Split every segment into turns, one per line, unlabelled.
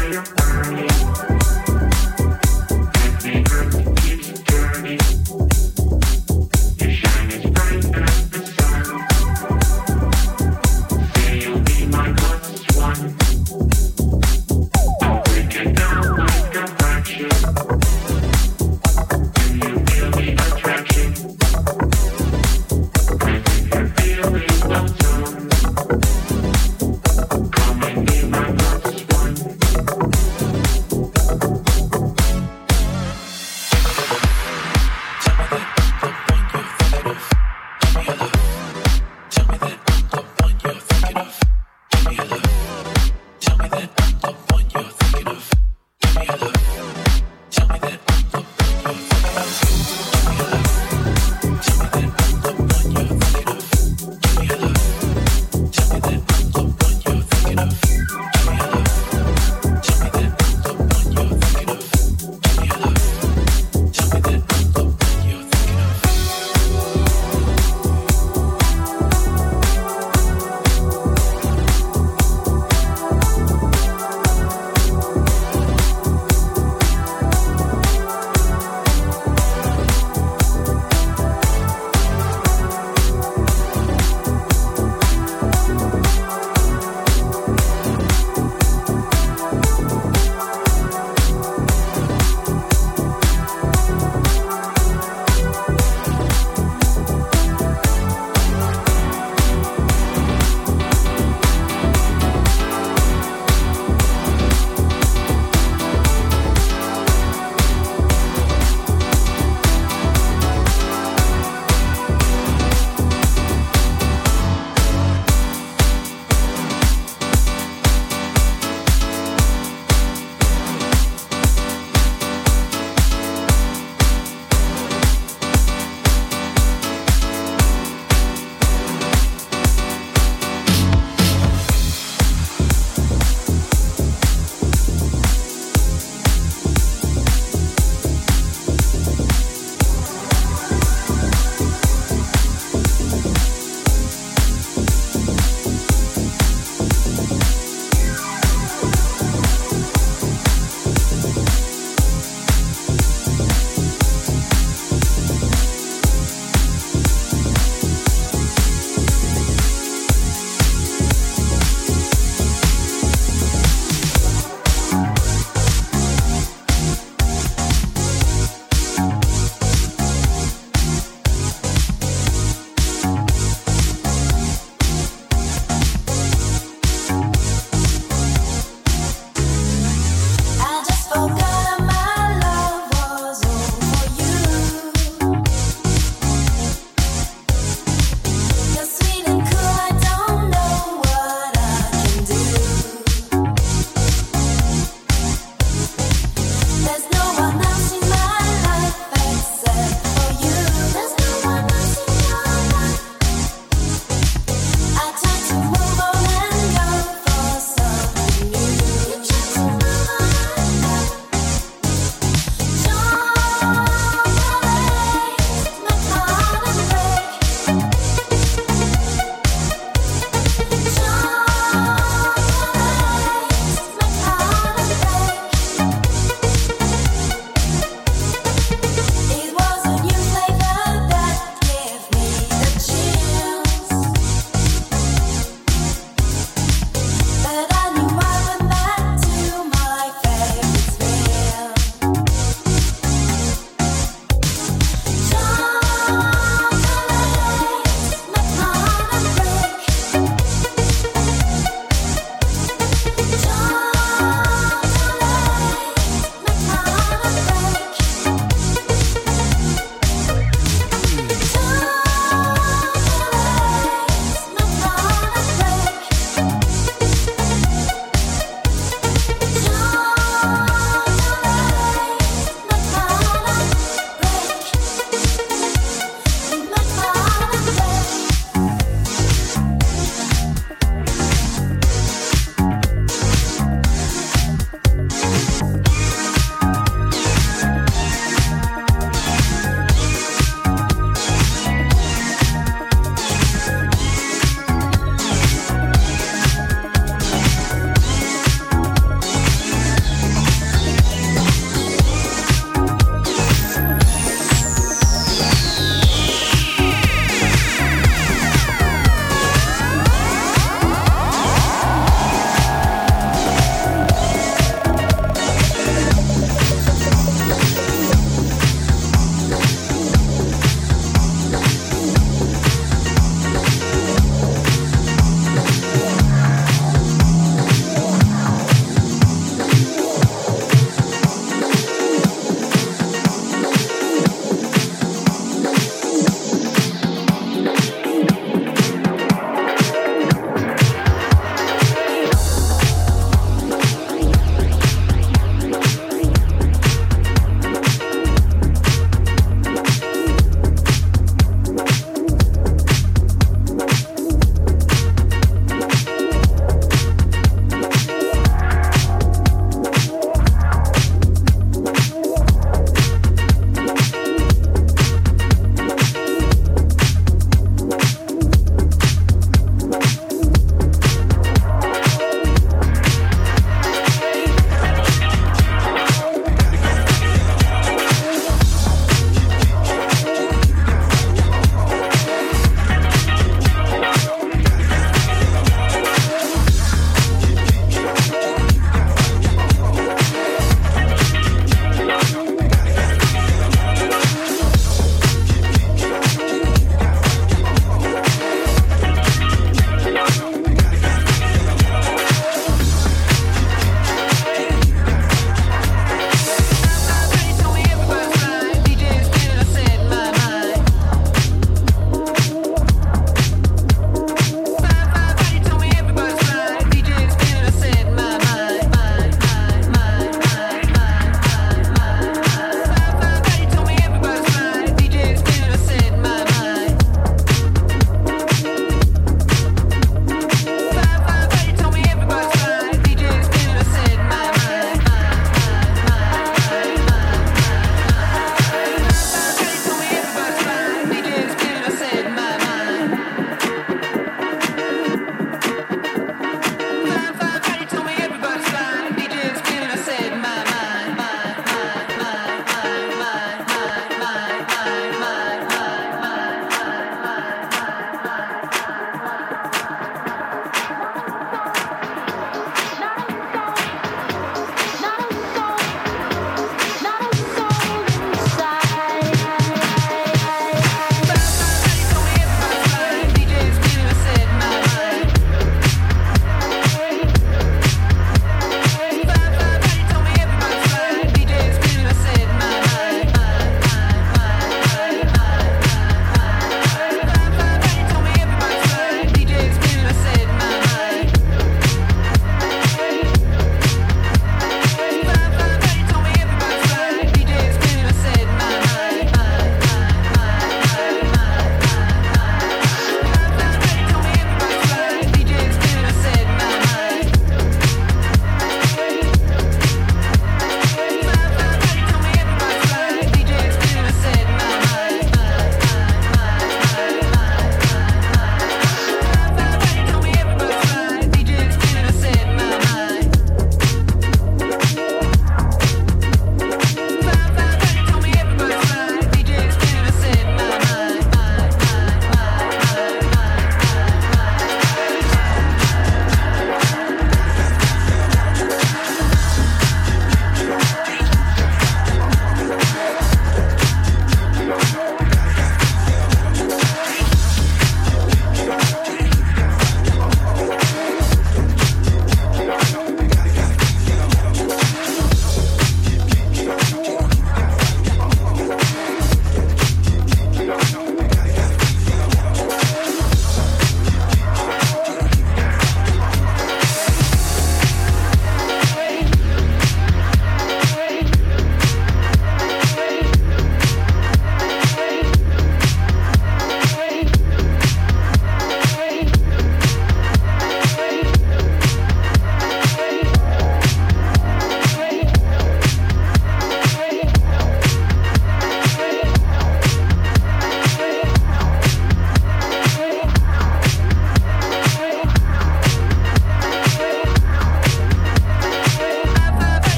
Gracias.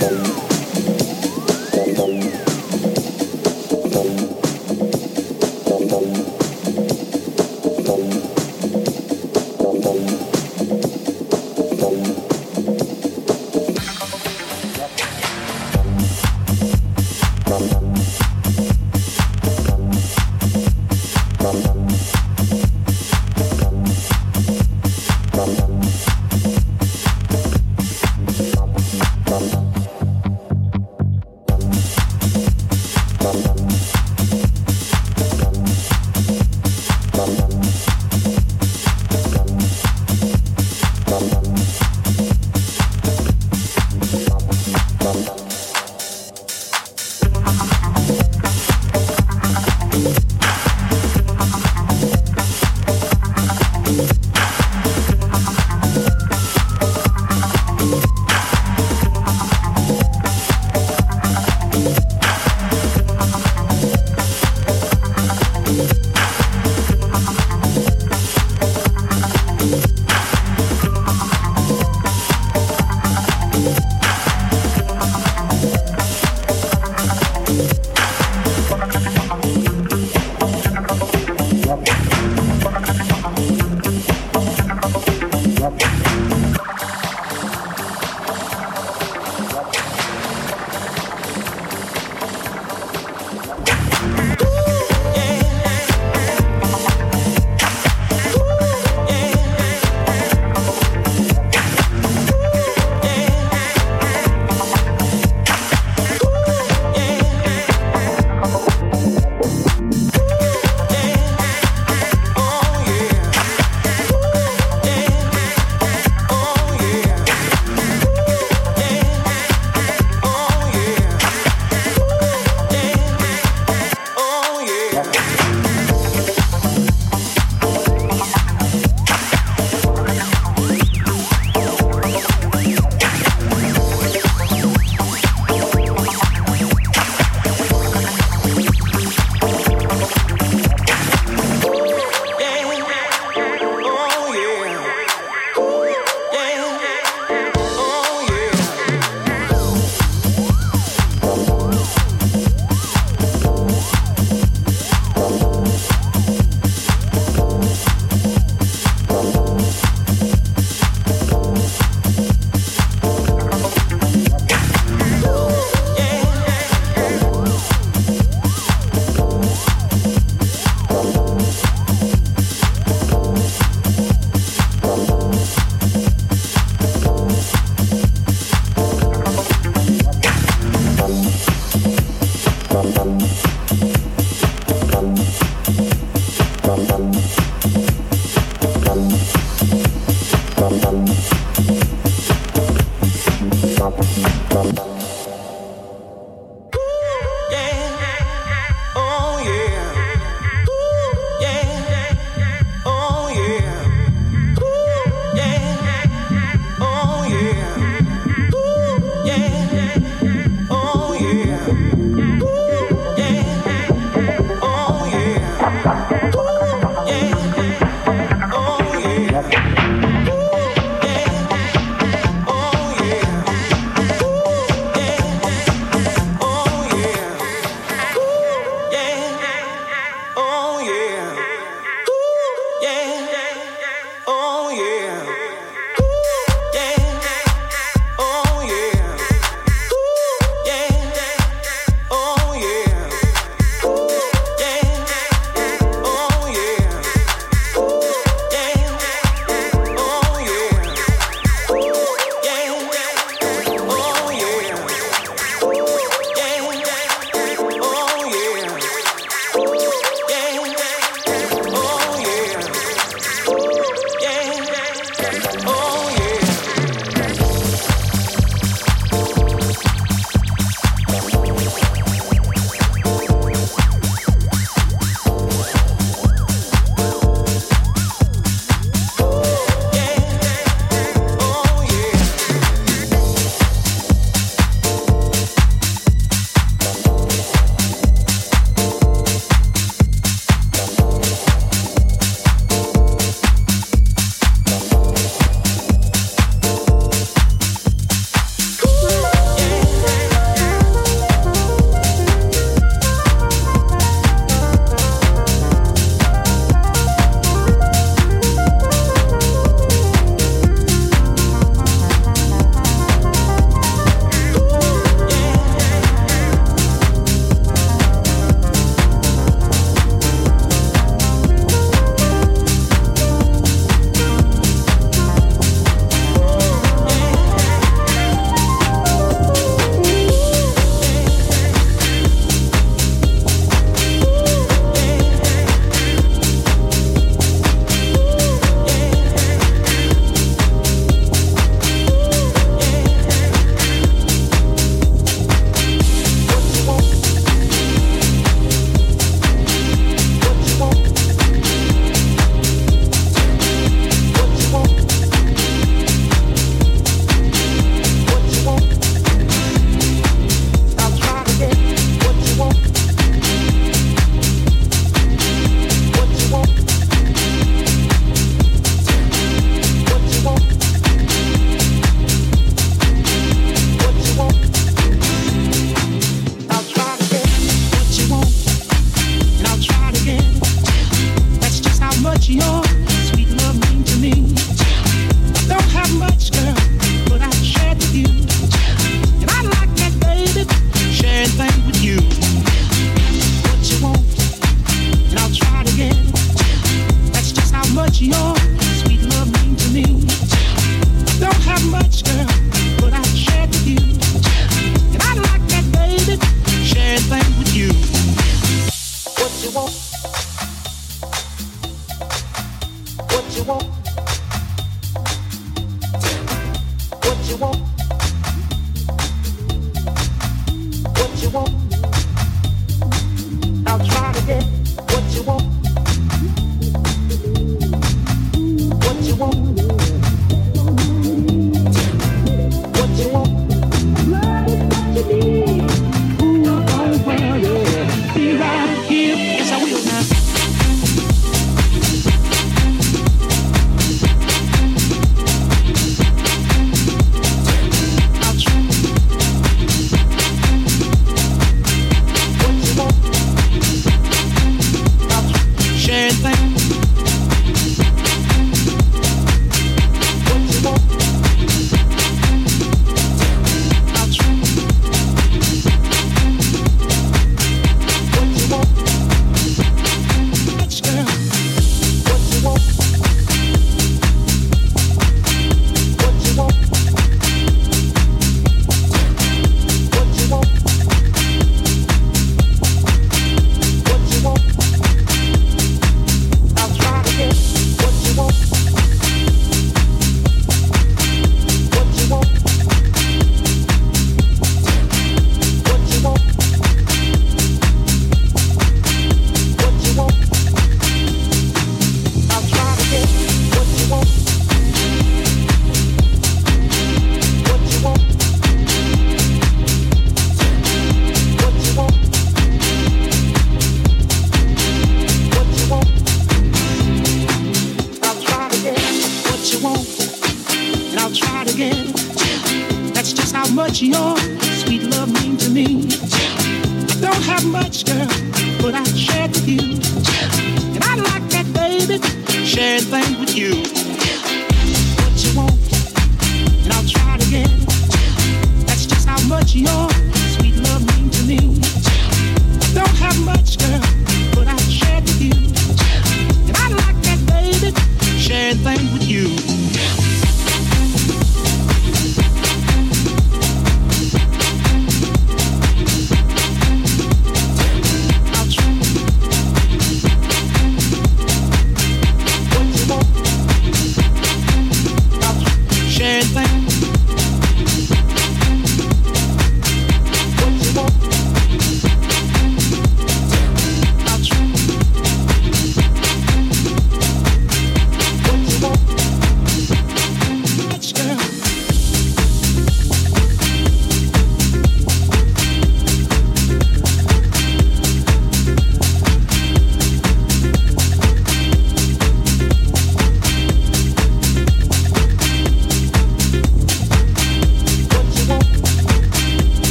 Thank you.